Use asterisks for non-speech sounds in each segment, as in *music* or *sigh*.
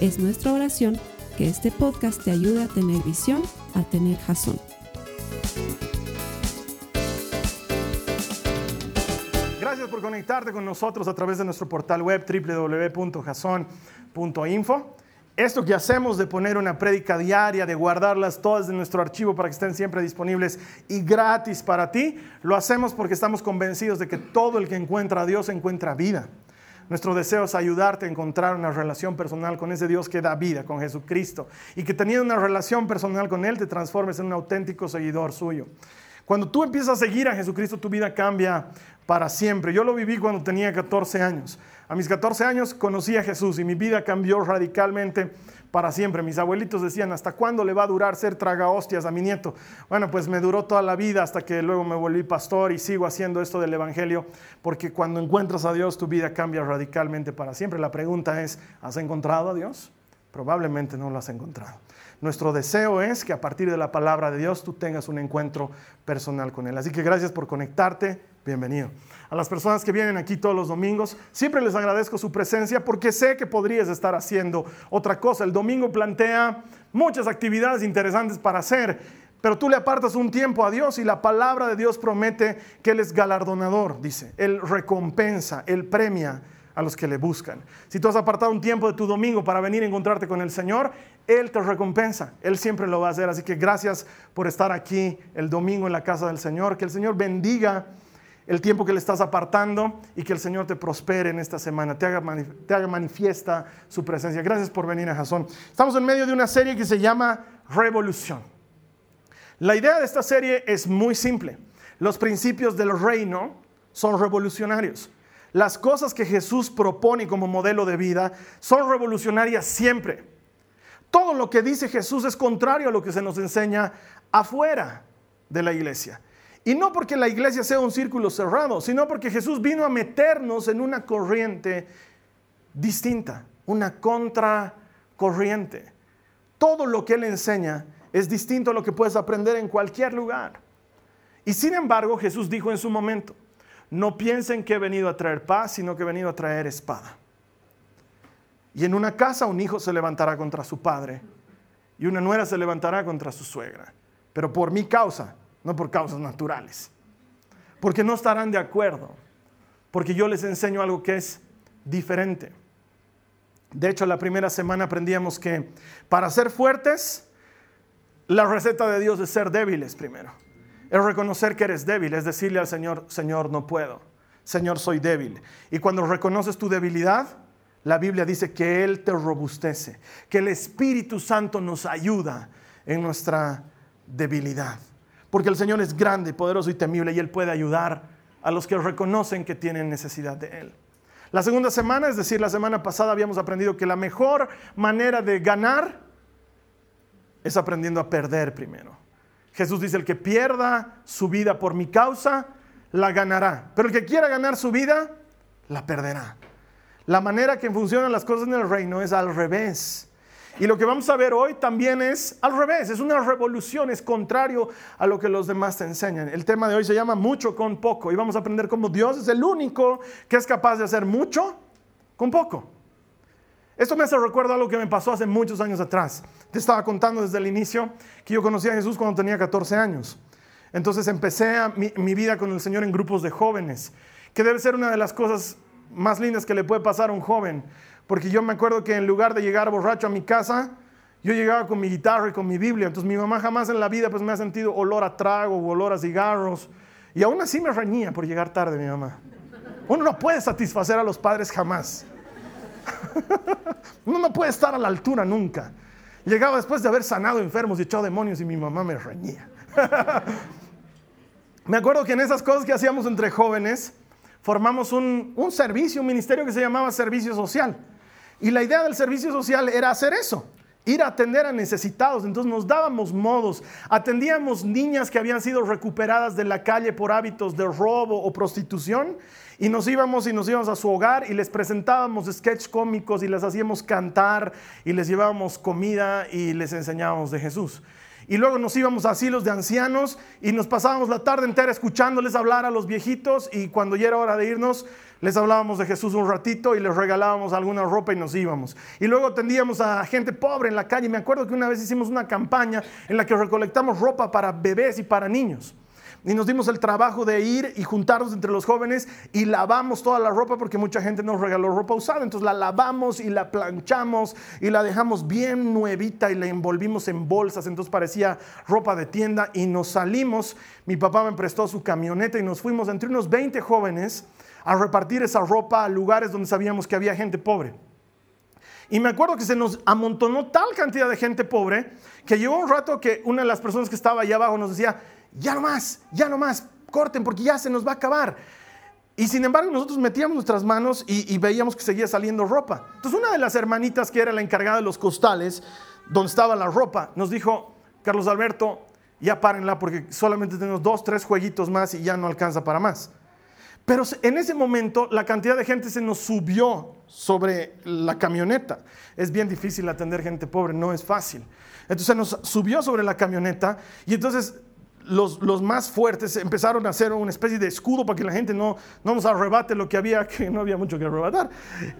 Es nuestra oración que este podcast te ayude a tener visión, a tener jazón. Gracias por conectarte con nosotros a través de nuestro portal web www.jason.info. Esto que hacemos de poner una prédica diaria, de guardarlas todas en nuestro archivo para que estén siempre disponibles y gratis para ti, lo hacemos porque estamos convencidos de que todo el que encuentra a Dios encuentra vida. Nuestro deseo es ayudarte a encontrar una relación personal con ese Dios que da vida, con Jesucristo, y que teniendo una relación personal con Él te transformes en un auténtico seguidor suyo. Cuando tú empiezas a seguir a Jesucristo, tu vida cambia para siempre. Yo lo viví cuando tenía 14 años. A mis 14 años conocí a Jesús y mi vida cambió radicalmente para siempre. Mis abuelitos decían, ¿hasta cuándo le va a durar ser traga hostias a mi nieto? Bueno, pues me duró toda la vida hasta que luego me volví pastor y sigo haciendo esto del Evangelio, porque cuando encuentras a Dios tu vida cambia radicalmente para siempre. La pregunta es, ¿has encontrado a Dios? Probablemente no lo has encontrado. Nuestro deseo es que a partir de la palabra de Dios tú tengas un encuentro personal con Él. Así que gracias por conectarte. Bienvenido. A las personas que vienen aquí todos los domingos, siempre les agradezco su presencia porque sé que podrías estar haciendo otra cosa. El domingo plantea muchas actividades interesantes para hacer, pero tú le apartas un tiempo a Dios y la palabra de Dios promete que Él es galardonador, dice. Él recompensa, Él premia a los que le buscan. Si tú has apartado un tiempo de tu domingo para venir a encontrarte con el Señor, Él te recompensa. Él siempre lo va a hacer. Así que gracias por estar aquí el domingo en la casa del Señor. Que el Señor bendiga el tiempo que le estás apartando y que el Señor te prospere en esta semana, te haga, manifiesta su presencia. Gracias por venir a Jason. Estamos en medio de una serie que se llama Revolución. La idea de esta serie es muy simple. Los principios del reino son revolucionarios. Las cosas que Jesús propone como modelo de vida son revolucionarias siempre. Todo lo que dice Jesús es contrario a lo que se nos enseña afuera de la iglesia. Y no porque la iglesia sea un círculo cerrado, sino porque Jesús vino a meternos en una corriente distinta, una contracorriente. Todo lo que Él enseña es distinto a lo que puedes aprender en cualquier lugar. Y sin embargo, Jesús dijo en su momento, no piensen que he venido a traer paz, sino que he venido a traer espada. Y en una casa un hijo se levantará contra su padre y una nuera se levantará contra su suegra. Pero por mi causa no por causas naturales. Porque no estarán de acuerdo, porque yo les enseño algo que es diferente. De hecho, la primera semana aprendíamos que para ser fuertes, la receta de Dios es ser débiles primero. Es reconocer que eres débil, es decirle al Señor, Señor, no puedo. Señor, soy débil. Y cuando reconoces tu debilidad, la Biblia dice que Él te robustece, que el Espíritu Santo nos ayuda en nuestra debilidad porque el Señor es grande, poderoso y temible y Él puede ayudar a los que reconocen que tienen necesidad de Él. La segunda semana, es decir, la semana pasada habíamos aprendido que la mejor manera de ganar es aprendiendo a perder primero. Jesús dice, el que pierda su vida por mi causa, la ganará. Pero el que quiera ganar su vida, la perderá. La manera que funcionan las cosas en el reino es al revés. Y lo que vamos a ver hoy también es al revés, es una revolución, es contrario a lo que los demás te enseñan. El tema de hoy se llama mucho con poco y vamos a aprender cómo Dios es el único que es capaz de hacer mucho con poco. Esto me hace recuerdo a lo que me pasó hace muchos años atrás. Te estaba contando desde el inicio que yo conocí a Jesús cuando tenía 14 años. Entonces empecé mi, mi vida con el Señor en grupos de jóvenes, que debe ser una de las cosas más lindas que le puede pasar a un joven porque yo me acuerdo que en lugar de llegar borracho a mi casa, yo llegaba con mi guitarra y con mi Biblia. Entonces mi mamá jamás en la vida pues me ha sentido olor a trago o olor a cigarros. Y aún así me reñía por llegar tarde mi mamá. Uno no puede satisfacer a los padres jamás. *laughs* No puede estar a la altura nunca. Llegaba después de haber sanado enfermos y echado demonios y mi mamá me reñía. *laughs* me acuerdo que en esas cosas que hacíamos entre jóvenes, formamos un, un servicio, un ministerio que se llamaba Servicio Social. Y la idea del servicio social era hacer eso, ir a atender a necesitados. Entonces nos dábamos modos, atendíamos niñas que habían sido recuperadas de la calle por hábitos de robo o prostitución y nos íbamos y nos íbamos a su hogar y les presentábamos sketches cómicos y les hacíamos cantar y les llevábamos comida y les enseñábamos de Jesús. Y luego nos íbamos a asilos de ancianos y nos pasábamos la tarde entera escuchándoles hablar a los viejitos y cuando ya era hora de irnos les hablábamos de Jesús un ratito y les regalábamos alguna ropa y nos íbamos. Y luego atendíamos a gente pobre en la calle. Me acuerdo que una vez hicimos una campaña en la que recolectamos ropa para bebés y para niños y nos dimos el trabajo de ir y juntarnos entre los jóvenes y lavamos toda la ropa porque mucha gente nos regaló ropa usada. Entonces la lavamos y la planchamos y la dejamos bien nuevita y la envolvimos en bolsas. Entonces parecía ropa de tienda y nos salimos. Mi papá me prestó su camioneta y nos fuimos entre unos 20 jóvenes a repartir esa ropa a lugares donde sabíamos que había gente pobre. Y me acuerdo que se nos amontonó tal cantidad de gente pobre que llegó un rato que una de las personas que estaba allá abajo nos decía, ya no más, ya no más, corten porque ya se nos va a acabar. Y sin embargo nosotros metíamos nuestras manos y, veíamos que seguía saliendo ropa. Entonces una de las hermanitas que era la encargada de los costales, donde estaba la ropa, nos dijo, Carlos Alberto, ya párenla porque solamente tenemos dos, tres jueguitos más y ya no alcanza para más. Pero en ese momento la cantidad de gente se nos subió sobre la camioneta. Es bien difícil atender gente pobre, no es fácil. Entonces se nos subió sobre la camioneta y entonces los, más fuertes empezaron a hacer una especie de escudo para que la gente no, no nos arrebate lo que había, *laughs* que no había mucho que arrebatar.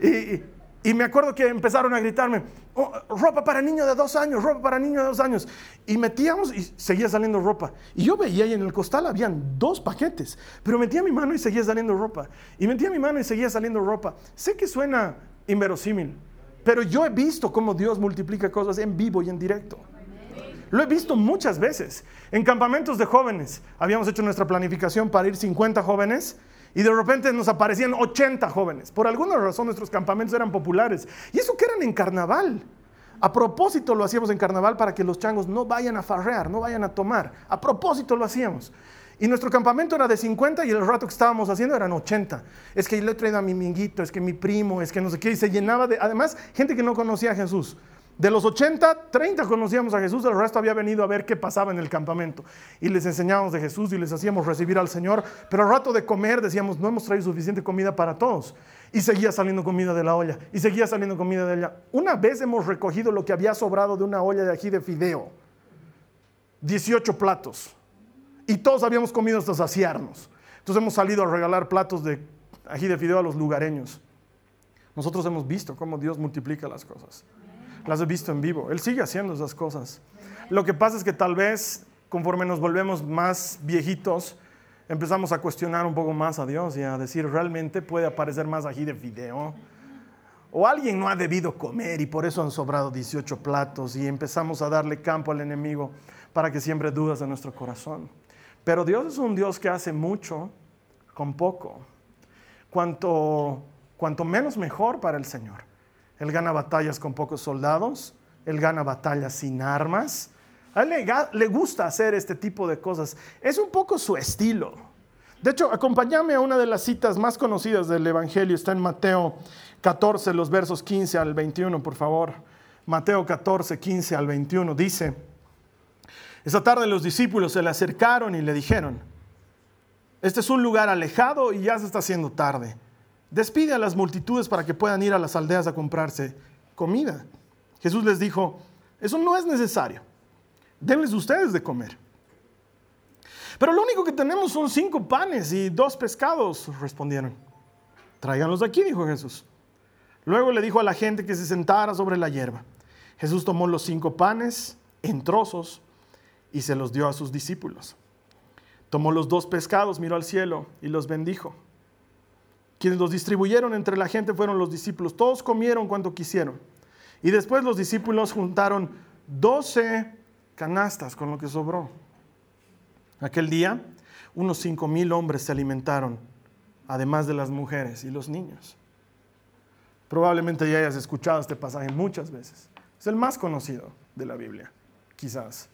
Y, y me acuerdo que empezaron a gritarme, oh, ropa para niño de dos años, ropa para niño de dos años. Y metíamos y seguía saliendo ropa. Y yo veía ahí en el costal habían dos paquetes, pero metía mi mano y seguía saliendo ropa. Y metía mi mano y seguía saliendo ropa. Sé que suena inverosímil, pero yo he visto cómo Dios multiplica cosas en vivo y en directo. Lo he visto muchas veces. En campamentos de jóvenes, habíamos hecho nuestra planificación para ir 50 jóvenes y de repente nos aparecían 80 jóvenes. Por alguna razón nuestros campamentos eran populares. Y eso que eran en carnaval. A propósito lo hacíamos en carnaval para que los changos no vayan a farrear, no vayan a tomar. A propósito lo hacíamos. Y nuestro campamento era de 50 y el rato que estábamos haciendo eran 80. Es que le he traído a mi minguito, es que mi primo, es que no sé qué. Y se llenaba de, además, gente que no conocía a Jesús. De los 80, 30 conocíamos a Jesús, el resto había venido a ver qué pasaba en el campamento. Y les enseñábamos de Jesús y les hacíamos recibir al Señor. Pero al rato de comer decíamos, no hemos traído suficiente comida para todos. Y seguía saliendo comida de la olla. Y seguía saliendo comida de ella. Una vez hemos recogido lo que había sobrado de una olla de ají de fideo. 18 platos. Y todos habíamos comido hasta saciarnos. Entonces hemos salido a regalar platos de ají de fideo a los lugareños. Nosotros hemos visto cómo Dios multiplica las cosas las he visto en vivo. Él sigue haciendo esas cosas. Lo que pasa es que tal vez conforme nos volvemos más viejitos, empezamos a cuestionar un poco más a Dios y a decir, ¿realmente puede aparecer más aquí de video? O alguien no ha debido comer y por eso han sobrado 18 platos y empezamos a darle campo al enemigo para que siempre dudas en nuestro corazón. Pero Dios es un Dios que hace mucho con poco. Cuanto, cuanto menos mejor para el Señor. Él gana batallas con pocos soldados, él gana batallas sin armas. A él le, gusta hacer este tipo de cosas. Es un poco su estilo. De hecho, acompáñame a una de las citas más conocidas del Evangelio. Está en Mateo 14, los versos 15 al 21, por favor. Mateo 14, 15 al 21. Dice, esa tarde los discípulos se le acercaron y le dijeron, este es un lugar alejado y ya se está haciendo tarde Despide a las multitudes para que puedan ir a las aldeas a comprarse comida. Jesús les dijo, eso no es necesario. Denles ustedes de comer. Pero lo único que tenemos son cinco panes y dos pescados, respondieron. Tráiganlos aquí, dijo Jesús. Luego le dijo a la gente que se sentara sobre la hierba. Jesús tomó los cinco panes en trozos y se los dio a sus discípulos. Tomó los dos pescados, miró al cielo y los bendijo. Quienes los distribuyeron entre la gente fueron los discípulos. Todos comieron cuanto quisieron. Y después los discípulos juntaron 12 canastas con lo que sobró. Aquel día, unos cinco mil hombres se alimentaron, además de las mujeres y los niños. Probablemente ya hayas escuchado este pasaje muchas veces. Es el más conocido de la Biblia, quizás.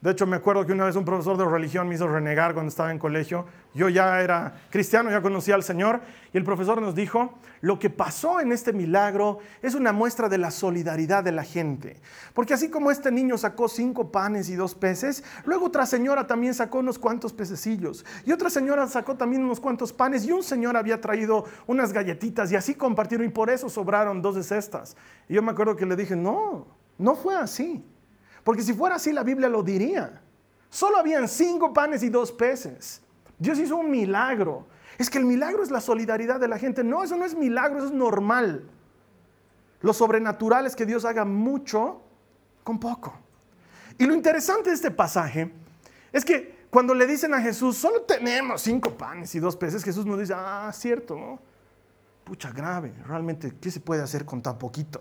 De hecho, me acuerdo que una vez un profesor de religión me hizo renegar cuando estaba en colegio. Yo ya era cristiano, ya conocía al Señor, y el profesor nos dijo, lo que pasó en este milagro es una muestra de la solidaridad de la gente. Porque así como este niño sacó cinco panes y dos peces, luego otra señora también sacó unos cuantos pececillos, y otra señora sacó también unos cuantos panes, y un señor había traído unas galletitas, y así compartieron, y por eso sobraron dos de cestas. Y yo me acuerdo que le dije, no, no fue así. Porque si fuera así, la Biblia lo diría. Solo habían cinco panes y dos peces. Dios hizo un milagro. Es que el milagro es la solidaridad de la gente. No, eso no es milagro, eso es normal. Lo sobrenatural es que Dios haga mucho con poco. Y lo interesante de este pasaje es que cuando le dicen a Jesús, solo tenemos cinco panes y dos peces, Jesús nos dice, ah, cierto, ¿no? Pucha, grave, realmente, ¿qué se puede hacer con tan poquito?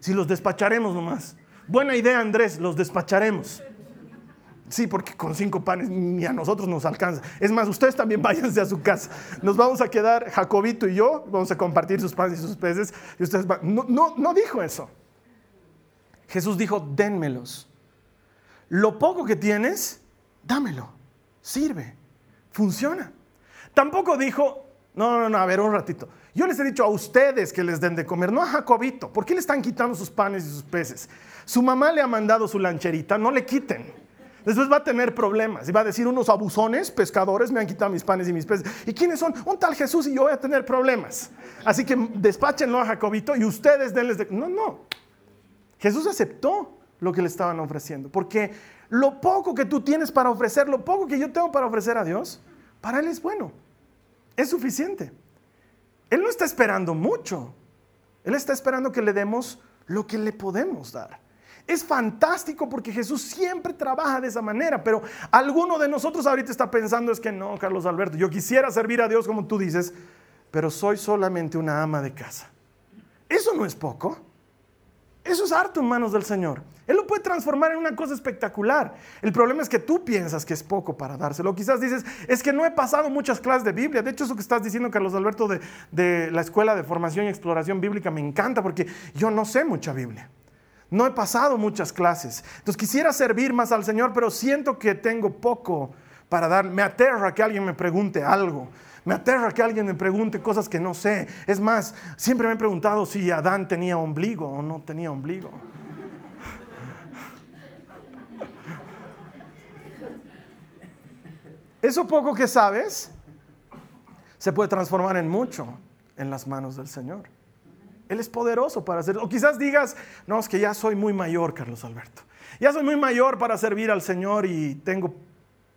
Si los despacharemos nomás. Buena idea, Andrés, los despacharemos. Sí, porque con cinco panes ni a nosotros nos alcanza. Es más, ustedes también *laughs* váyanse a su casa. Nos vamos a quedar, Jacobito y yo, vamos a compartir sus panes y sus peces. Y ustedes no, no, no dijo eso. Jesús dijo, dénmelos. Lo poco que tienes, dámelo. Sirve. Funciona. Tampoco dijo, no, no, no, a ver un ratito. Yo les he dicho a ustedes que les den de comer, no a Jacobito. ¿Por qué le están quitando sus panes y sus peces? Su mamá le ha mandado su lancherita, no le quiten. Después va a tener problemas y va a decir unos abusones, pescadores, me han quitado mis panes y mis peces. ¿Y quiénes son? Un tal Jesús y yo voy a tener problemas. Así que despáchenlo a Jacobito y ustedes denles de... No, no. Jesús aceptó lo que le estaban ofreciendo. Porque lo poco que tú tienes para ofrecer, lo poco que yo tengo para ofrecer a Dios, para Él es bueno. Es suficiente. Él no está esperando mucho. Él está esperando que le demos lo que le podemos dar. Es fantástico porque Jesús siempre trabaja de esa manera, pero alguno de nosotros ahorita está pensando es que no, Carlos Alberto, yo quisiera servir a Dios como tú dices, pero soy solamente una ama de casa. Eso no es poco. Eso es harto en manos del Señor. Él lo puede transformar en una cosa espectacular. El problema es que tú piensas que es poco para dárselo. Quizás dices, es que no he pasado muchas clases de Biblia. De hecho, eso que estás diciendo, Carlos Alberto, de, de la Escuela de Formación y Exploración Bíblica, me encanta porque yo no sé mucha Biblia. No he pasado muchas clases. Entonces quisiera servir más al Señor, pero siento que tengo poco para dar. Me aterra que alguien me pregunte algo. Me aterra que alguien me pregunte cosas que no sé. Es más, siempre me he preguntado si Adán tenía ombligo o no tenía ombligo. Eso poco que sabes se puede transformar en mucho en las manos del Señor. Él es poderoso para hacerlo. O quizás digas, no, es que ya soy muy mayor, Carlos Alberto. Ya soy muy mayor para servir al Señor y tengo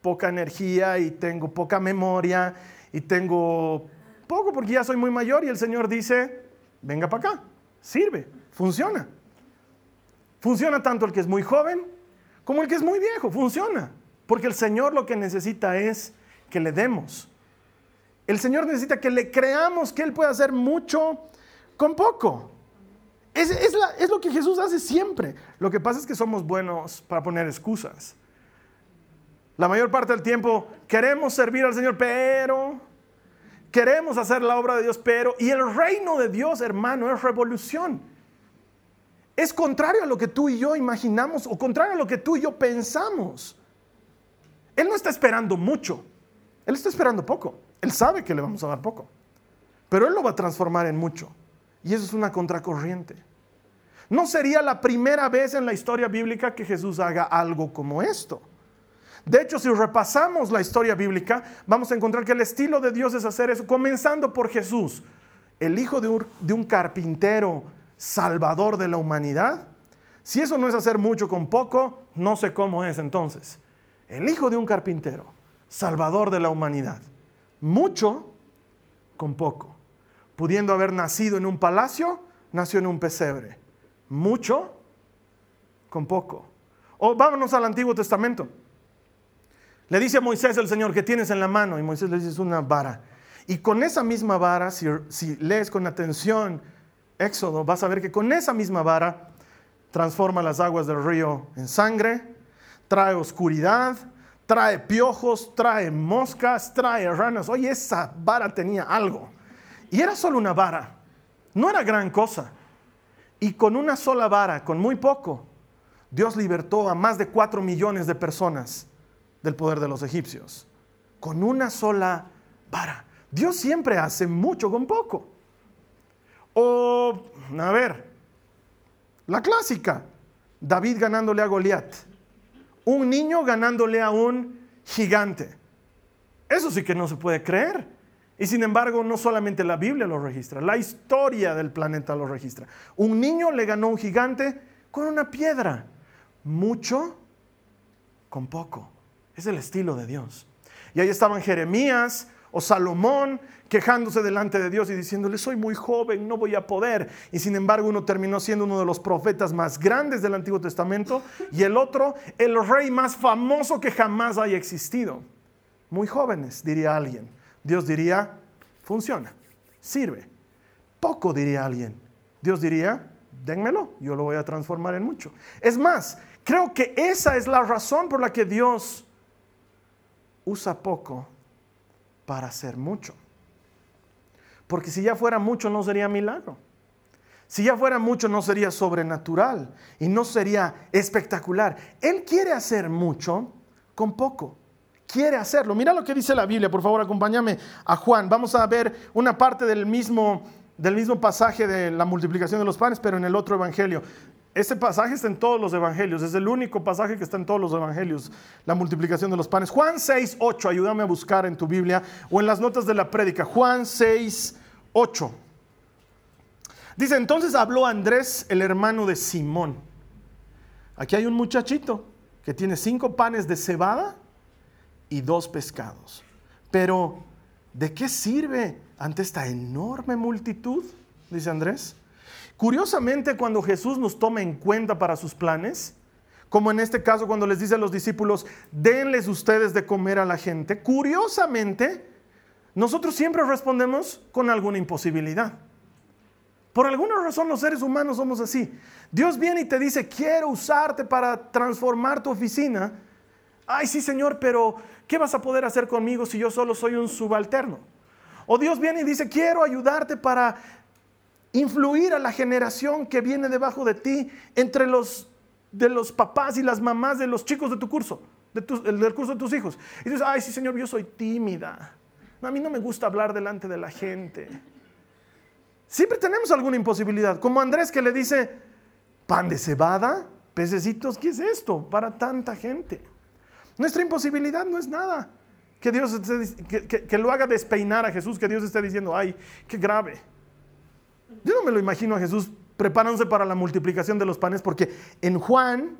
poca energía y tengo poca memoria y tengo poco porque ya soy muy mayor y el Señor dice, venga para acá, sirve, funciona. Funciona tanto el que es muy joven como el que es muy viejo, funciona. Porque el Señor lo que necesita es que le demos. El Señor necesita que le creamos que Él puede hacer mucho con poco. Es, es, lo que Jesús hace siempre. Lo que pasa es que somos buenos para poner excusas. La mayor parte del tiempo queremos servir al Señor, pero queremos hacer la obra de Dios, pero... Y el reino de Dios, hermano, es revolución. Es contrario a lo que tú y yo imaginamos o contrario a lo que tú y yo pensamos. Él no está esperando mucho, Él está esperando poco. Él sabe que le vamos a dar poco, pero Él lo va a transformar en mucho. Y eso es una contracorriente. No sería la primera vez en la historia bíblica que Jesús haga algo como esto. De hecho, si repasamos la historia bíblica, vamos a encontrar que el estilo de Dios es hacer eso, comenzando por Jesús, el hijo de un, de un carpintero, salvador de la humanidad. Si eso no es hacer mucho con poco, no sé cómo es entonces. El hijo de un carpintero, salvador de la humanidad. Mucho con poco pudiendo haber nacido en un palacio, nació en un pesebre. Mucho con poco. O vámonos al Antiguo Testamento. Le dice a Moisés el Señor, que tienes en la mano? Y Moisés le dice, es una vara. Y con esa misma vara, si, si lees con atención Éxodo, vas a ver que con esa misma vara transforma las aguas del río en sangre, trae oscuridad, trae piojos, trae moscas, trae ranas. Oye, esa vara tenía algo. Y era solo una vara, no era gran cosa. Y con una sola vara, con muy poco, Dios libertó a más de 4 millones de personas del poder de los egipcios con una sola vara. Dios siempre hace mucho con poco. O, a ver, la clásica, David ganándole a Goliat, un niño ganándole a un gigante. Eso sí que no se puede creer. Y sin embargo, no solamente la Biblia lo registra, la historia del planeta lo registra. Un niño le ganó a un gigante con una piedra. Mucho con poco. Es el estilo de Dios. Y ahí estaban Jeremías o Salomón quejándose delante de Dios y diciéndole, soy muy joven, no voy a poder. Y sin embargo uno terminó siendo uno de los profetas más grandes del Antiguo Testamento y el otro, el rey más famoso que jamás haya existido. Muy jóvenes, diría alguien. Dios diría, funciona, sirve. Poco, diría alguien. Dios diría, dénmelo, yo lo voy a transformar en mucho. Es más, creo que esa es la razón por la que Dios usa poco para hacer mucho. Porque si ya fuera mucho no sería milagro. Si ya fuera mucho no sería sobrenatural y no sería espectacular. Él quiere hacer mucho con poco quiere hacerlo. Mira lo que dice la Biblia, por favor, acompáñame a Juan. Vamos a ver una parte del mismo, del mismo pasaje de la multiplicación de los panes, pero en el otro evangelio. Este pasaje está en todos los evangelios, es el único pasaje que está en todos los evangelios, la multiplicación de los panes. Juan 6, 8, ayúdame a buscar en tu Biblia o en las notas de la prédica. Juan 6, 8. Dice, entonces habló Andrés, el hermano de Simón. Aquí hay un muchachito que tiene cinco panes de cebada y dos pescados. Pero, ¿de qué sirve ante esta enorme multitud? Dice Andrés. Curiosamente, cuando Jesús nos toma en cuenta para sus planes, como en este caso cuando les dice a los discípulos, denles ustedes de comer a la gente, curiosamente, nosotros siempre respondemos con alguna imposibilidad. Por alguna razón los seres humanos somos así. Dios viene y te dice, quiero usarte para transformar tu oficina. Ay, sí, Señor, pero ¿qué vas a poder hacer conmigo si yo solo soy un subalterno? O Dios viene y dice, quiero ayudarte para influir a la generación que viene debajo de ti entre los de los papás y las mamás de los chicos de tu curso, del curso de tus hijos. Y dices, ay, sí, Señor, yo soy tímida. a mí no me gusta hablar delante de la gente. Siempre tenemos alguna imposibilidad. Como Andrés que le dice, pan de cebada, pececitos, ¿qué es esto para tanta gente? Nuestra imposibilidad no es nada. Que Dios que, lo haga despeinar a Jesús, que Dios esté diciendo, ay, qué grave. Yo no me lo imagino a Jesús preparándose para la multiplicación de los panes, porque en Juan,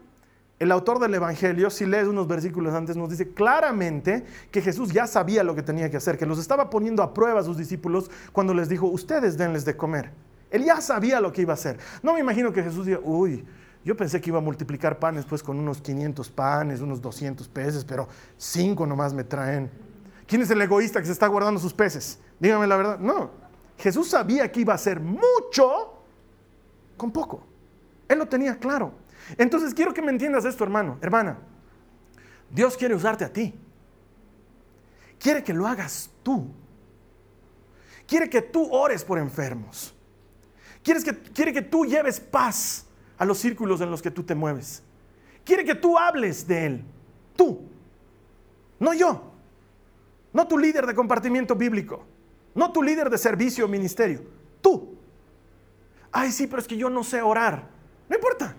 el autor del Evangelio, si lees unos versículos antes, nos dice claramente que Jesús ya sabía lo que tenía que hacer, que los estaba poniendo a prueba a sus discípulos cuando les dijo, ustedes denles de comer. Él ya sabía lo que iba a hacer. No me imagino que Jesús diga, uy, yo pensé que iba a multiplicar panes pues con unos 500 panes, unos 200 peces, pero cinco nomás me traen. ¿Quién es el egoísta que se está guardando sus peces? Dígame la verdad. No, Jesús sabía que iba a hacer mucho con poco. Él lo tenía claro. Entonces quiero que me entiendas esto, hermano, hermana. Dios quiere usarte a ti. Quiere que lo hagas tú. Quiere que tú ores por enfermos. Quiere que tú lleves paz a los círculos en los que tú te mueves. Quiere que tú hables de Él. Tú. No yo. No tu líder de compartimiento bíblico. No tu líder de servicio o ministerio. Tú. Ay, sí, pero es que yo no sé orar. No importa.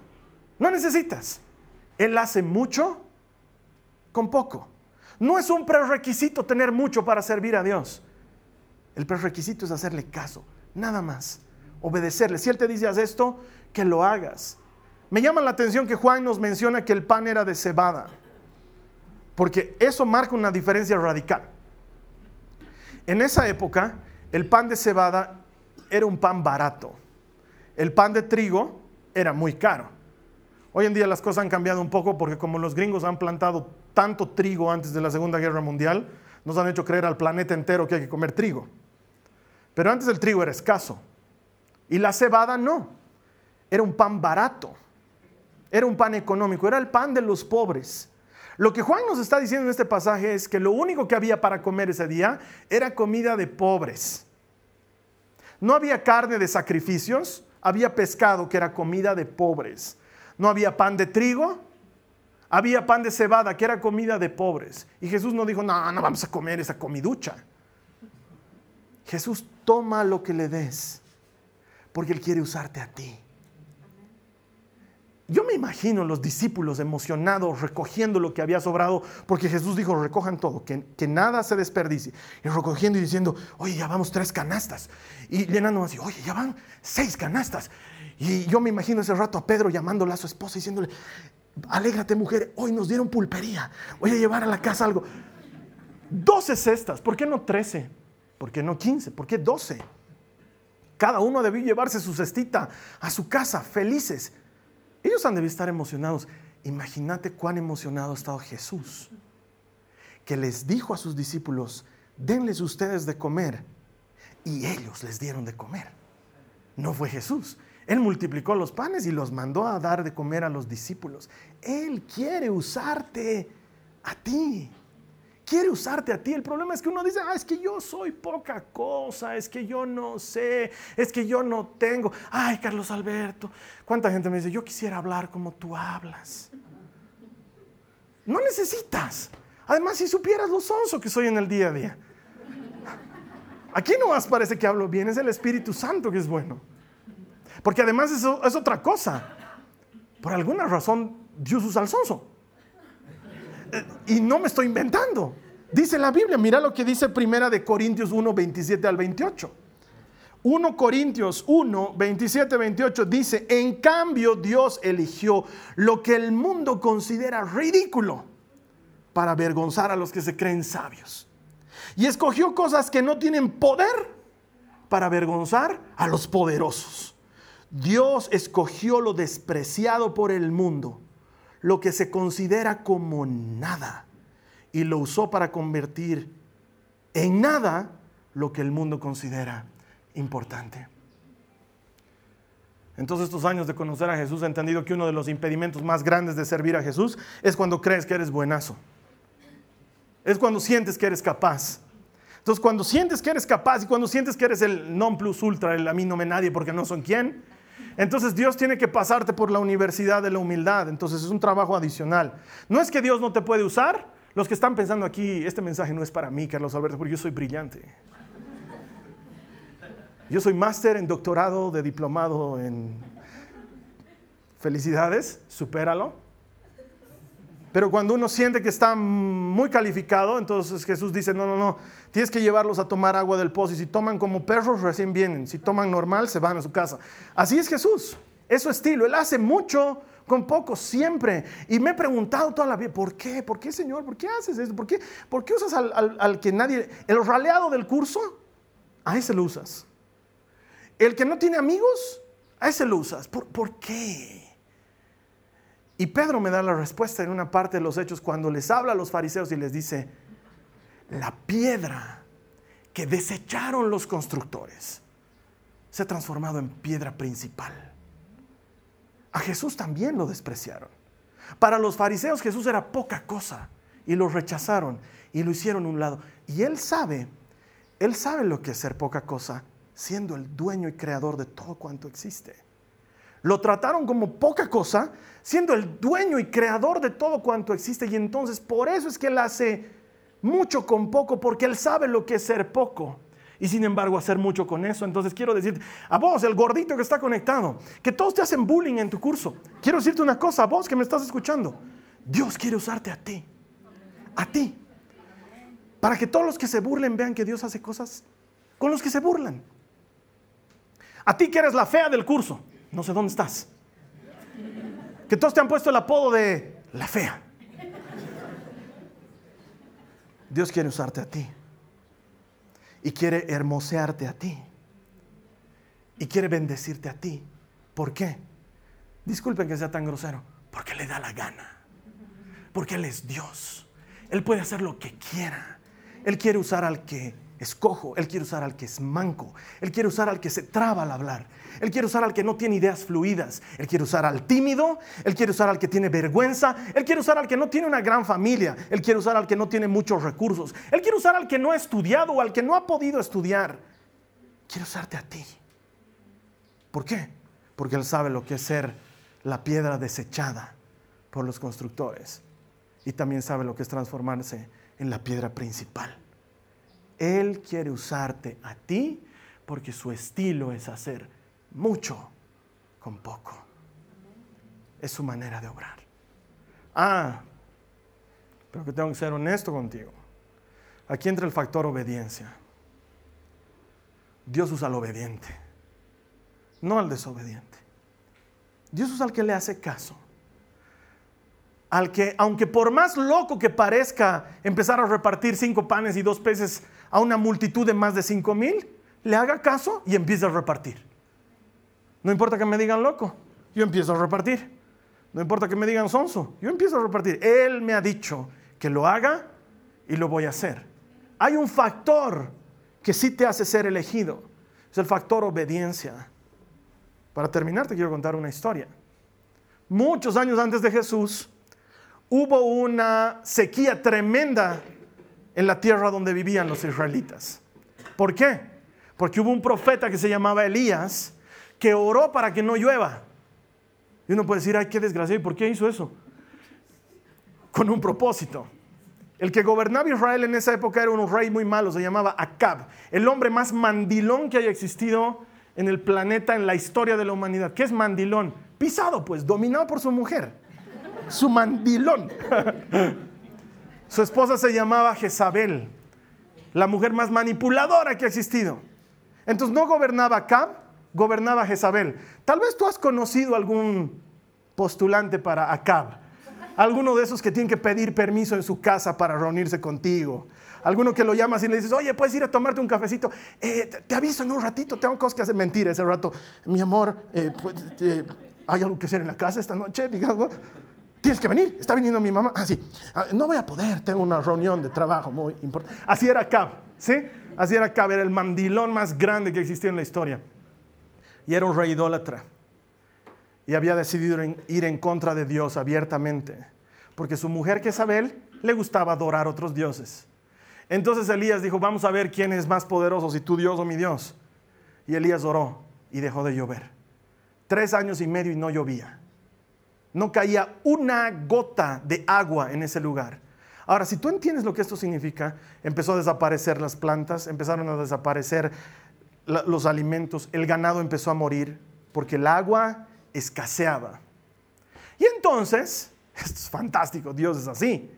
No necesitas. Él hace mucho con poco. No es un prerequisito tener mucho para servir a Dios. El prerequisito es hacerle caso. Nada más. Obedecerle. Si Él te dice haz esto, que lo hagas. Me llama la atención que Juan nos menciona que el pan era de cebada, porque eso marca una diferencia radical. En esa época, el pan de cebada era un pan barato. El pan de trigo era muy caro. Hoy en día las cosas han cambiado un poco porque como los gringos han plantado tanto trigo antes de la Segunda Guerra Mundial, nos han hecho creer al planeta entero que hay que comer trigo. Pero antes el trigo era escaso y la cebada no era un pan barato, era un pan económico, era el pan de los pobres. Lo que Juan nos está diciendo en este pasaje es que lo único que había para comer ese día era comida de pobres. No había carne de sacrificios, había pescado que era comida de pobres. no había pan de trigo, había pan de cebada, que era comida de pobres. Y Jesús no dijo, no, no vamos a comer esa comiducha. Jesús toma lo que le des, porque Él quiere usarte a ti. Yo me imagino los discípulos emocionados recogiendo lo que había sobrado, porque Jesús dijo, recojan todo, que, que nada se desperdicie. Y recogiendo y diciendo, oye, ya vamos tres canastas. Y llenando así, oye, ya van seis canastas. Y yo me imagino ese rato a Pedro llamándole a su esposa diciéndole, alégrate mujer, hoy nos dieron pulpería, voy a llevar a la casa algo. Doce cestas, ¿por qué no trece? ¿Por qué no quince? ¿Por qué doce? Cada uno debió llevarse su cestita a su casa, felices. Han de estar emocionados. Imagínate cuán emocionado ha estado Jesús, que les dijo a sus discípulos, denles ustedes de comer. Y ellos les dieron de comer. No fue Jesús. Él multiplicó los panes y los mandó a dar de comer a los discípulos. Él quiere usarte a ti quiere usarte a ti. El problema es que uno dice, ah, es que yo soy poca cosa, es que yo no sé, es que yo no tengo. Ay, Carlos Alberto, ¿cuánta gente me dice, yo quisiera hablar como tú hablas? No necesitas. Además, si supieras lo sonso que soy en el día a día. Aquí no más parece que hablo bien, es el Espíritu Santo que es bueno. Porque además eso es otra cosa. Por alguna razón, Dios usa al sonso y no me estoy inventando. Dice la Biblia, mira lo que dice Primera de Corintios 1, 27 al 28. 1 Corintios 1, 27, 28 dice, en cambio Dios eligió lo que el mundo considera ridículo para avergonzar a los que se creen sabios. Y escogió cosas que no tienen poder para avergonzar a los poderosos. Dios escogió lo despreciado por el mundo lo que se considera como nada y lo usó para convertir en nada lo que el mundo considera importante. En todos estos años de conocer a Jesús he entendido que uno de los impedimentos más grandes de servir a Jesús es cuando crees que eres buenazo. Es cuando sientes que eres capaz. Entonces cuando sientes que eres capaz y cuando sientes que eres el non plus ultra, el a mí no me nadie porque no son quién, entonces Dios tiene que pasarte por la universidad de la humildad. Entonces es un trabajo adicional. No es que Dios no te puede usar. Los que están pensando aquí, este mensaje no es para mí, Carlos Alberto, porque yo soy brillante. Yo soy máster en doctorado de diplomado en... Felicidades, supéralo. Pero cuando uno siente que está muy calificado, entonces Jesús dice, no, no, no, tienes que llevarlos a tomar agua del pozo y si toman como perros recién vienen, si toman normal se van a su casa. Así es Jesús, es su estilo, Él hace mucho con poco, siempre. Y me he preguntado toda la vida, ¿por qué? ¿Por qué Señor? ¿Por qué haces esto? ¿Por qué, ¿Por qué usas al, que nadie, el raleado del curso? A ese lo usas. El que no tiene amigos, a ese lo usas. ¿Por, por qué? Y Pedro me da la respuesta en una parte de los hechos cuando les habla a los fariseos y les dice, la piedra que desecharon los constructores se ha transformado en piedra principal. A Jesús también lo despreciaron. Para los fariseos Jesús era poca cosa y lo rechazaron y lo hicieron un lado. Y él sabe, él sabe lo que es ser poca cosa, siendo el dueño y creador de todo cuanto existe. Lo trataron como poca cosa, siendo el dueño y creador de todo cuanto existe. Y entonces por eso es que Él hace mucho con poco, porque Él sabe lo que es ser poco. Y sin embargo hacer mucho con eso. Entonces quiero decir, a vos, el gordito que está conectado, que todos te hacen bullying en tu curso. Quiero decirte una cosa, a vos que me estás escuchando. Dios quiere usarte a ti. A ti. Para que todos los que se burlen vean que Dios hace cosas con los que se burlan. A ti que eres la fea del curso. No sé dónde estás. Que todos te han puesto el apodo de la fea. Dios quiere usarte a ti. Y quiere hermosearte a ti. Y quiere bendecirte a ti. ¿Por qué? Disculpen que sea tan grosero. Porque le da la gana. Porque Él es Dios. Él puede hacer lo que quiera. Él quiere usar al que escojo. Él quiere usar al que es manco. Él quiere usar al que se traba al hablar. Él quiere usar al que no tiene ideas fluidas. Él quiere usar al tímido. Él quiere usar al que tiene vergüenza. Él quiere usar al que no tiene una gran familia. Él quiere usar al que no tiene muchos recursos. Él quiere usar al que no ha estudiado o al que no ha podido estudiar. Quiere usarte a ti. ¿Por qué? Porque Él sabe lo que es ser la piedra desechada por los constructores y también sabe lo que es transformarse en la piedra principal. Él quiere usarte a ti porque su estilo es hacer mucho con poco. Es su manera de obrar. Ah, pero que tengo que ser honesto contigo. Aquí entra el factor obediencia. Dios usa al obediente, no al desobediente. Dios usa al que le hace caso. Al que, aunque por más loco que parezca empezar a repartir cinco panes y dos peces a una multitud de más de cinco mil, le haga caso y empieza a repartir. No importa que me digan loco, yo empiezo a repartir. No importa que me digan sonso, yo empiezo a repartir. Él me ha dicho que lo haga y lo voy a hacer. Hay un factor que sí te hace ser elegido. Es el factor obediencia. Para terminar, te quiero contar una historia. Muchos años antes de Jesús, hubo una sequía tremenda en la tierra donde vivían los israelitas. ¿Por qué? Porque hubo un profeta que se llamaba Elías que oró para que no llueva. Y uno puede decir, ay, qué desgraciado, ¿y por qué hizo eso? Con un propósito. El que gobernaba Israel en esa época era un rey muy malo, se llamaba Acab, el hombre más mandilón que haya existido en el planeta, en la historia de la humanidad. ¿Qué es mandilón? Pisado, pues, dominado por su mujer. Su mandilón. *laughs* su esposa se llamaba Jezabel, la mujer más manipuladora que ha existido. Entonces no gobernaba Acab, gobernaba Jezabel. Tal vez tú has conocido algún postulante para Acab Alguno de esos que tienen que pedir permiso en su casa para reunirse contigo. Alguno que lo llamas y le dices, oye, puedes ir a tomarte un cafecito. Eh, te, aviso en un ratito, tengo cosas que hacer. Mentira, ese rato. Mi amor, eh, pues, eh, ¿hay algo que hacer en la casa esta noche? Digamos, tienes que venir. Está viniendo mi mamá. Ah, sí. Ah, no voy a poder, tengo una reunión de trabajo muy importante. Así era Cab, ¿sí? Así era Cab, era el mandilón más grande que existía en la historia. Y era un rey idólatra y había decidido ir en contra de Dios abiertamente, porque su mujer Jezabel le gustaba adorar otros dioses. Entonces Elías dijo, vamos a ver quién es más poderoso, si tu Dios o mi Dios. Y Elías oró y dejó de llover. Tres años y medio y no llovía. No caía una gota de agua en ese lugar. Ahora, si tú entiendes lo que esto significa, empezó a desaparecer las plantas, empezaron a desaparecer los alimentos, el ganado empezó a morir, porque el agua escaseaba. Y entonces, *laughs* esto es fantástico, Dios es así.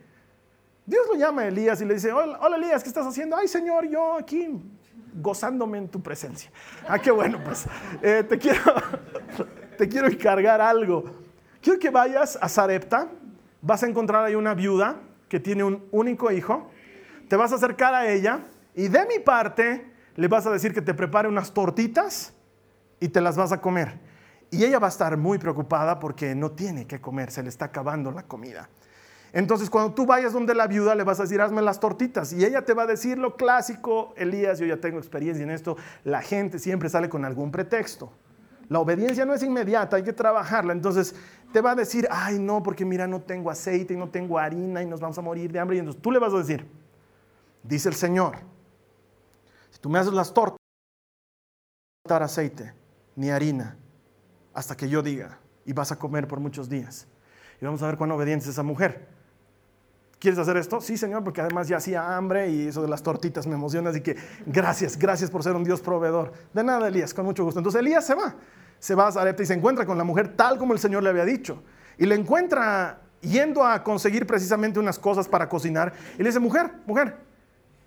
Dios lo llama a Elías y le dice, hola, Elías, ¿qué estás haciendo? Ay Señor, yo aquí gozándome en tu presencia. Ah, qué bueno, pues eh, te, quiero, *laughs* te quiero encargar algo. Quiero que vayas a Sarepta, vas a encontrar ahí una viuda que tiene un único hijo, te vas a acercar a ella y de mi parte le vas a decir que te prepare unas tortitas y te las vas a comer. Y ella va a estar muy preocupada porque no tiene que comer, se le está acabando la comida. Entonces, cuando tú vayas donde la viuda, le vas a decir, hazme las tortitas. Y ella te va a decir lo clásico, Elías, yo ya tengo experiencia en esto, la gente siempre sale con algún pretexto. La obediencia no es inmediata, hay que trabajarla. Entonces, te va a decir, ay, no, porque mira, no tengo aceite, no tengo harina y nos vamos a morir de hambre. Y entonces tú le vas a decir, dice el Señor, si tú me haces las tortas, no aceite ni harina hasta que yo diga, y vas a comer por muchos días. Y vamos a ver cuán obediente es esa mujer. ¿Quieres hacer esto? Sí, Señor, porque además ya hacía hambre y eso de las tortitas me emociona, así que gracias, gracias por ser un Dios proveedor. De nada, Elías, con mucho gusto. Entonces Elías se va, se va a Zarepta y se encuentra con la mujer tal como el Señor le había dicho. Y le encuentra yendo a conseguir precisamente unas cosas para cocinar. Y le dice, mujer, mujer.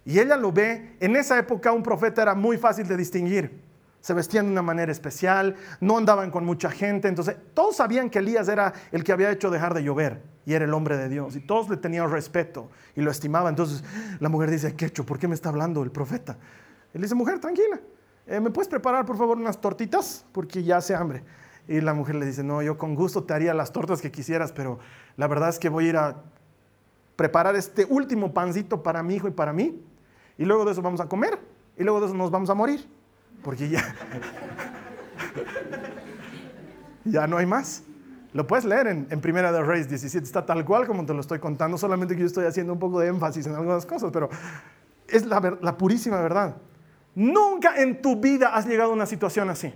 Y ella lo ve. En esa época un profeta era muy fácil de distinguir se vestían de una manera especial, no andaban con mucha gente, entonces todos sabían que Elías era el que había hecho dejar de llover y era el hombre de Dios y todos le tenían respeto y lo estimaban. Entonces la mujer dice, ¿qué hecho? ¿Por qué me está hablando el profeta? Él dice, mujer, tranquila, eh, ¿me puedes preparar por favor unas tortitas? Porque ya hace hambre. Y la mujer le dice, no, yo con gusto te haría las tortas que quisieras, pero la verdad es que voy a ir a preparar este último pancito para mi hijo y para mí, y luego de eso vamos a comer, y luego de eso nos vamos a morir porque ya, *laughs* ya no hay más. Lo puedes leer en, Primera de Reyes 17, está tal cual como te lo estoy contando, solamente que yo estoy haciendo un poco de énfasis en algunas cosas, pero es la purísima verdad. Nunca en tu vida has llegado a una situación así.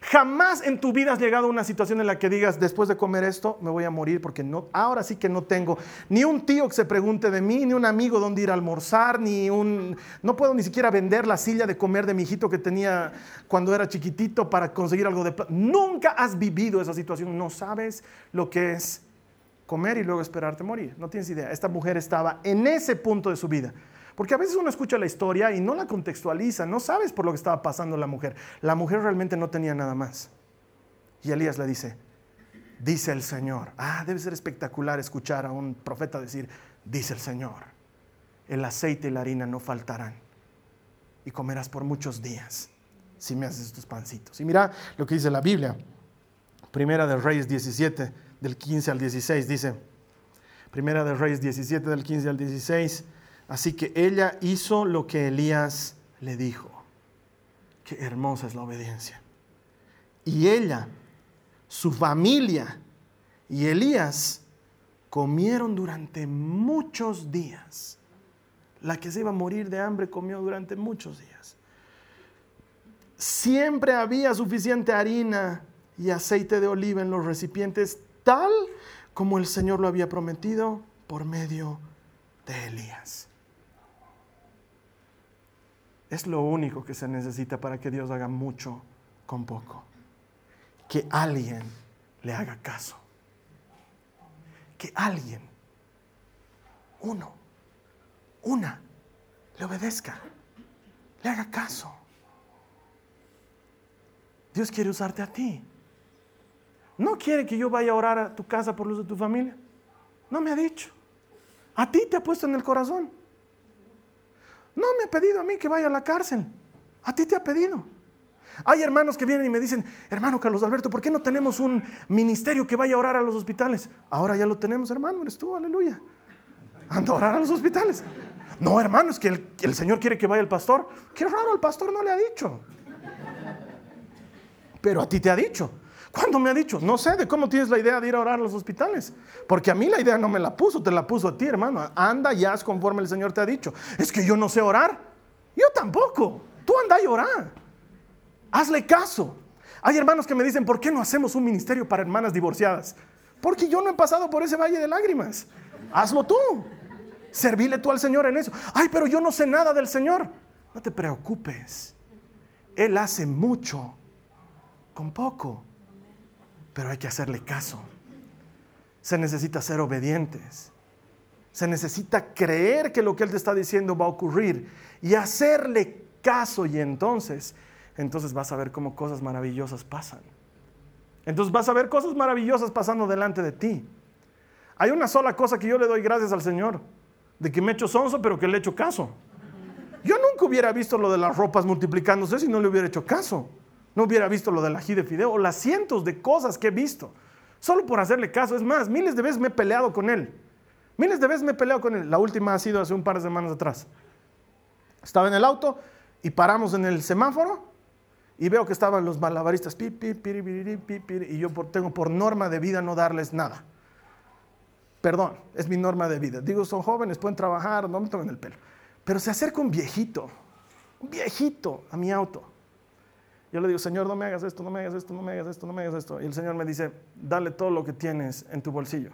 Jamás en tu vida has llegado a una situación en la que digas, después de comer esto, me voy a morir porque no, ahora sí que no tengo ni un tío que se pregunte de mí, ni un amigo dónde ir a almorzar, ni un... No puedo ni siquiera vender la silla de comer de mi hijito que tenía cuando era chiquitito para conseguir algo de... Nunca has vivido esa situación, no sabes lo que es comer y luego esperarte morir. No tienes idea. Esta mujer estaba en ese punto de su vida. Porque a veces uno escucha la historia y no la contextualiza, no sabes por lo que estaba pasando la mujer. La mujer realmente no tenía nada más. Y Elías le dice, dice el Señor. Ah, debe ser espectacular escuchar a un profeta decir, dice el Señor, el aceite y la harina no faltarán y comerás por muchos días si me haces estos pancitos. Y mira lo que dice la Biblia. Primera de Reyes 17, del 15 al 16, dice, Primera de Reyes 17, del 15 al 16, Así que ella hizo lo que Elías le dijo. Qué hermosa es la obediencia. Y ella, su familia y Elías comieron durante muchos días. La que se iba a morir de hambre comió durante muchos días. Siempre había suficiente harina y aceite de oliva en los recipientes, tal como el Señor lo había prometido por medio de Elías. Es lo único que se necesita para que Dios haga mucho con poco. Que alguien le haga caso. Que alguien, uno, una, le obedezca, le haga caso. Dios quiere usarte a ti. No quiere que yo vaya a orar a tu casa por los de tu familia. No me ha dicho. A ti te ha puesto en el corazón. No me ha pedido a mí que vaya a la cárcel. A ti te ha pedido. Hay hermanos que vienen y me dicen, hermano Carlos Alberto, ¿por qué no tenemos un ministerio que vaya a orar a los hospitales? Ahora ya lo tenemos, hermano, eres tú, aleluya. Anda a orar a los hospitales. No, hermano, es que el, el Señor quiere que vaya el pastor. Qué raro, el pastor no le ha dicho. Pero a ti te ha dicho. ¿Cuándo me ha dicho? No sé de cómo tienes la idea de ir a orar a los hospitales. Porque a mí la idea no me la puso, te la puso a ti, hermano. Anda y haz conforme el Señor te ha dicho. Es que yo no sé orar. Yo tampoco. Tú anda y orar. Hazle caso. Hay hermanos que me dicen, ¿por qué no hacemos un ministerio para hermanas divorciadas? Porque yo no he pasado por ese valle de lágrimas. Hazlo tú. Servile tú al Señor en eso. Ay, pero yo no sé nada del Señor. No te preocupes. Él hace mucho con poco pero hay que hacerle caso. Se necesita ser obedientes. Se necesita creer que lo que Él te está diciendo va a ocurrir y hacerle caso y entonces, entonces vas a ver cómo cosas maravillosas pasan. Entonces vas a ver cosas maravillosas pasando delante de ti. Hay una sola cosa que yo le doy gracias al Señor, de que me he hecho sonso, pero que le he hecho caso. Yo nunca hubiera visto lo de las ropas multiplicándose si no le hubiera hecho caso no hubiera visto lo del ají de fideo o las cientos de cosas que he visto. Solo por hacerle caso. Es más, miles de veces me he peleado con él. Miles de veces me he peleado con él. La última ha sido hace un par de semanas atrás. Estaba en el auto y paramos en el semáforo y veo que estaban los malabaristas. Pi, pi, y yo tengo por norma de vida no darles nada. Perdón, es mi norma de vida. Digo, son jóvenes, pueden trabajar, no me tomen el pelo. Pero se acerca un viejito, un viejito a mi auto. Yo le digo, Señor, no me hagas esto, no me hagas esto, no me hagas esto, no me hagas esto. Y el Señor me dice, dale todo lo que tienes en tu bolsillo.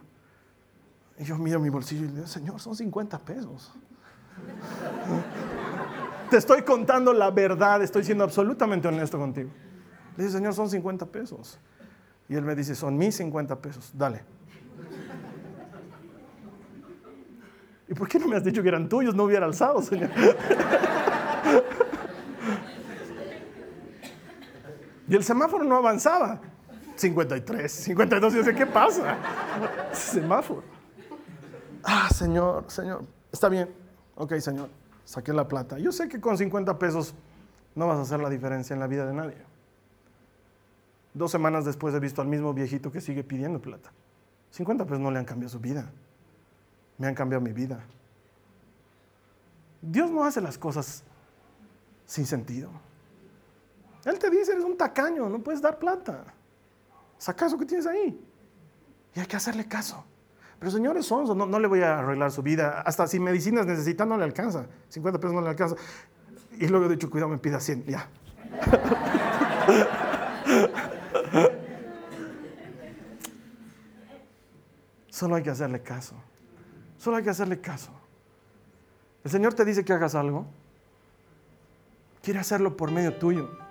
Y yo miro mi bolsillo y le digo, Señor, son 50 pesos. *laughs* Te estoy contando la verdad, estoy siendo absolutamente honesto contigo. Le dice, Señor, son 50 pesos. Y él me dice, son mis 50 pesos, dale. *laughs* ¿Y por qué no me has dicho que eran tuyos? No hubiera alzado, Señor. *laughs* Y el semáforo no avanzaba. 53, 52, y yo sé, ¿qué pasa? Semáforo. Ah, Señor, Señor, está bien. Ok, Señor, saqué la plata. Yo sé que con 50 pesos no vas a hacer la diferencia en la vida de nadie. Dos semanas después he visto al mismo viejito que sigue pidiendo plata. 50 pesos no le han cambiado su vida. Me han cambiado mi vida. Dios no hace las cosas sin sentido. Él te dice, eres un tacaño, no puedes dar plata. Saca eso que tienes ahí. Y hay que hacerle caso. Pero señor es no, no, le voy a arreglar su vida. Hasta si medicinas necesita, no le alcanza. 50 pesos no le alcanza. Y luego he dicho, cuidado, me pida 100. Ya. *laughs* Solo hay que hacerle caso. Solo hay que hacerle caso. El Señor te dice que hagas algo. Quiere hacerlo por medio tuyo.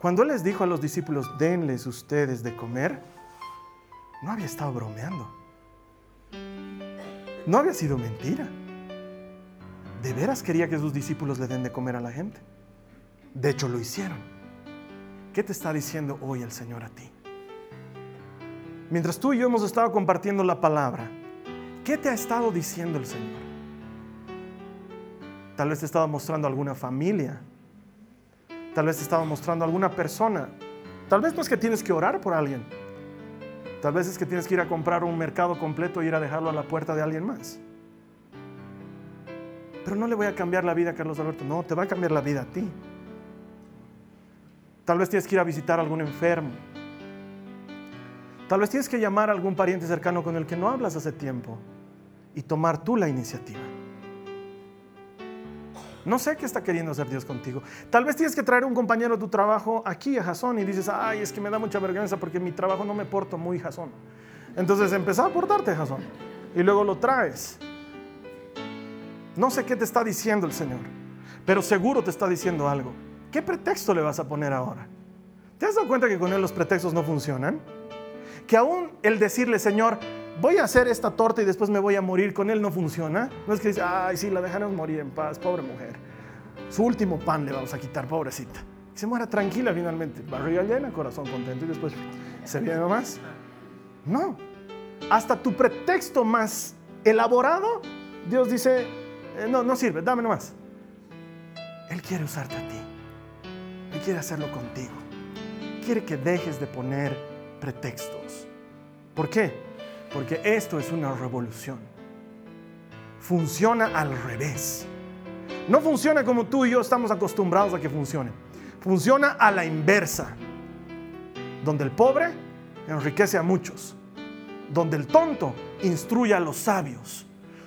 Cuando Él les dijo a los discípulos, denles ustedes de comer, no había estado bromeando. No había sido mentira. De veras quería que sus discípulos le den de comer a la gente. De hecho, lo hicieron. ¿Qué te está diciendo hoy el Señor a ti? Mientras tú y yo hemos estado compartiendo la palabra, ¿qué te ha estado diciendo el Señor? Tal vez te estaba mostrando alguna familia. Tal vez te estaba mostrando alguna persona. Tal vez no es que tienes que orar por alguien. Tal vez es que tienes que ir a comprar un mercado completo e ir a dejarlo a la puerta de alguien más. Pero no le voy a cambiar la vida a Carlos Alberto. No, te va a cambiar la vida a ti. Tal vez tienes que ir a visitar a algún enfermo. Tal vez tienes que llamar a algún pariente cercano con el que no hablas hace tiempo y tomar tú la iniciativa. No sé qué está queriendo hacer Dios contigo. Tal vez tienes que traer un compañero de tu trabajo aquí a Jason y dices, ay, es que me da mucha vergüenza porque mi trabajo no me porto muy Jason. Entonces empezá a portarte Jason y luego lo traes. No sé qué te está diciendo el Señor, pero seguro te está diciendo algo. ¿Qué pretexto le vas a poner ahora? ¿Te has dado cuenta que con Él los pretextos no funcionan? Que aún el decirle, Señor, voy a hacer esta torta y después me voy a morir, con Él no funciona. No es que dice, ay, sí, la dejaremos morir en paz, pobre mujer. Su último pan le vamos a quitar, pobrecita. Se muera tranquila finalmente, barriga llena, corazón contento y después se viene nomás. No, hasta tu pretexto más elaborado, Dios dice, eh, no, no sirve, dame nomás. Él quiere usarte a ti. Él quiere hacerlo contigo. Quiere que dejes de poner pretextos. ¿Por qué? Porque esto es una revolución. Funciona al revés. No funciona como tú y yo estamos acostumbrados a que funcione. Funciona a la inversa. Donde el pobre enriquece a muchos. Donde el tonto instruye a los sabios.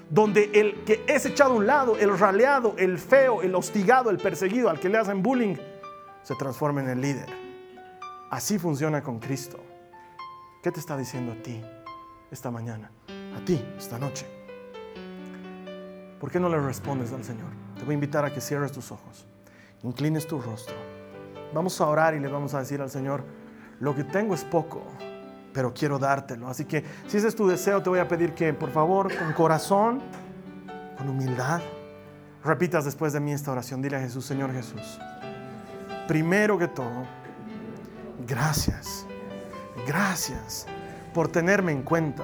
Donde el que es echado a un lado, el raleado, el feo, el hostigado, el perseguido, al que le hacen bullying, se transforma en el líder. Así funciona con Cristo. ¿Qué te está diciendo a ti esta mañana? A ti esta noche. ¿Por qué no le respondes al Señor? Te voy a invitar a que cierres tus ojos, inclines tu rostro. Vamos a orar y le vamos a decir al Señor, lo que tengo es poco, pero quiero dártelo. Así que si ese es tu deseo, te voy a pedir que por favor, con corazón, con humildad, repitas después de mí esta oración. Dile a Jesús, Señor Jesús, primero que todo, gracias, gracias por tenerme en cuenta,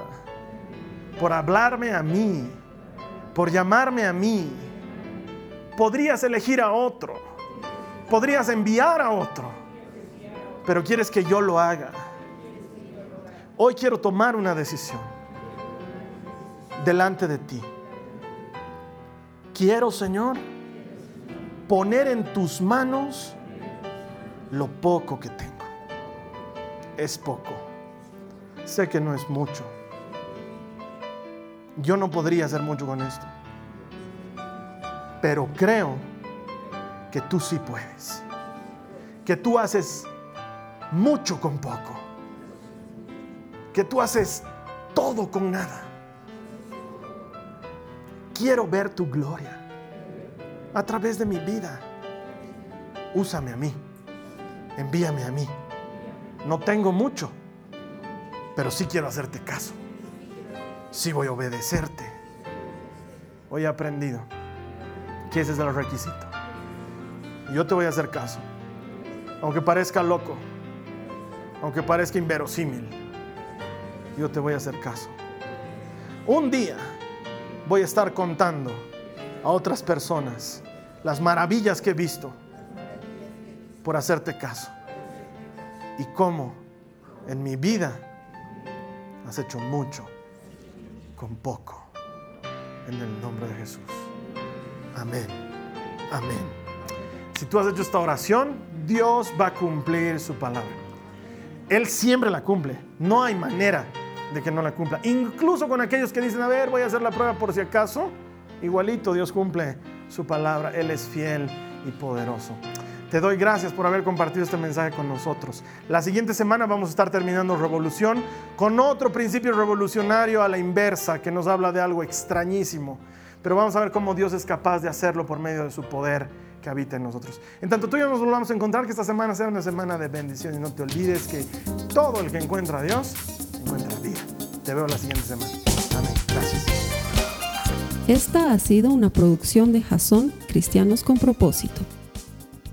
por hablarme a mí, por llamarme a mí. Podrías elegir a otro, podrías enviar a otro, pero quieres que yo lo haga. Hoy quiero tomar una decisión delante de ti. Quiero, Señor, poner en tus manos lo poco que tengo. Es poco. Sé que no es mucho. Yo no podría hacer mucho con esto. Pero creo que tú sí puedes. Que tú haces mucho con poco. Que tú haces todo con nada. Quiero ver tu gloria a través de mi vida. Úsame a mí. Envíame a mí. No tengo mucho, pero sí quiero hacerte caso. Sí voy a obedecerte. Hoy he aprendido que ese es el requisito. Yo te voy a hacer caso. Aunque parezca loco, aunque parezca inverosímil, yo te voy a hacer caso. Un día voy a estar contando a otras personas las maravillas que he visto por hacerte caso. Y cómo en mi vida has hecho mucho con poco. En el nombre de Jesús. Amén. Amén. Si tú has hecho esta oración, Dios va a cumplir su palabra. Él siempre la cumple. No hay manera de que no la cumpla. Incluso con aquellos que dicen, a ver, voy a hacer la prueba por si acaso. Igualito Dios cumple su palabra. Él es fiel y poderoso. Te doy gracias por haber compartido este mensaje con nosotros. La siguiente semana vamos a estar terminando Revolución con otro principio revolucionario a la inversa que nos habla de algo extrañísimo. Pero vamos a ver cómo Dios es capaz de hacerlo por medio de su poder que habita en nosotros. En tanto tú y yo nos volvamos a encontrar, que esta semana sea una semana de bendición y no te olvides que todo el que encuentra a Dios encuentra vida. Te veo la siguiente semana. Amén. Gracias. Esta ha sido una producción de Jason Cristianos con Propósito.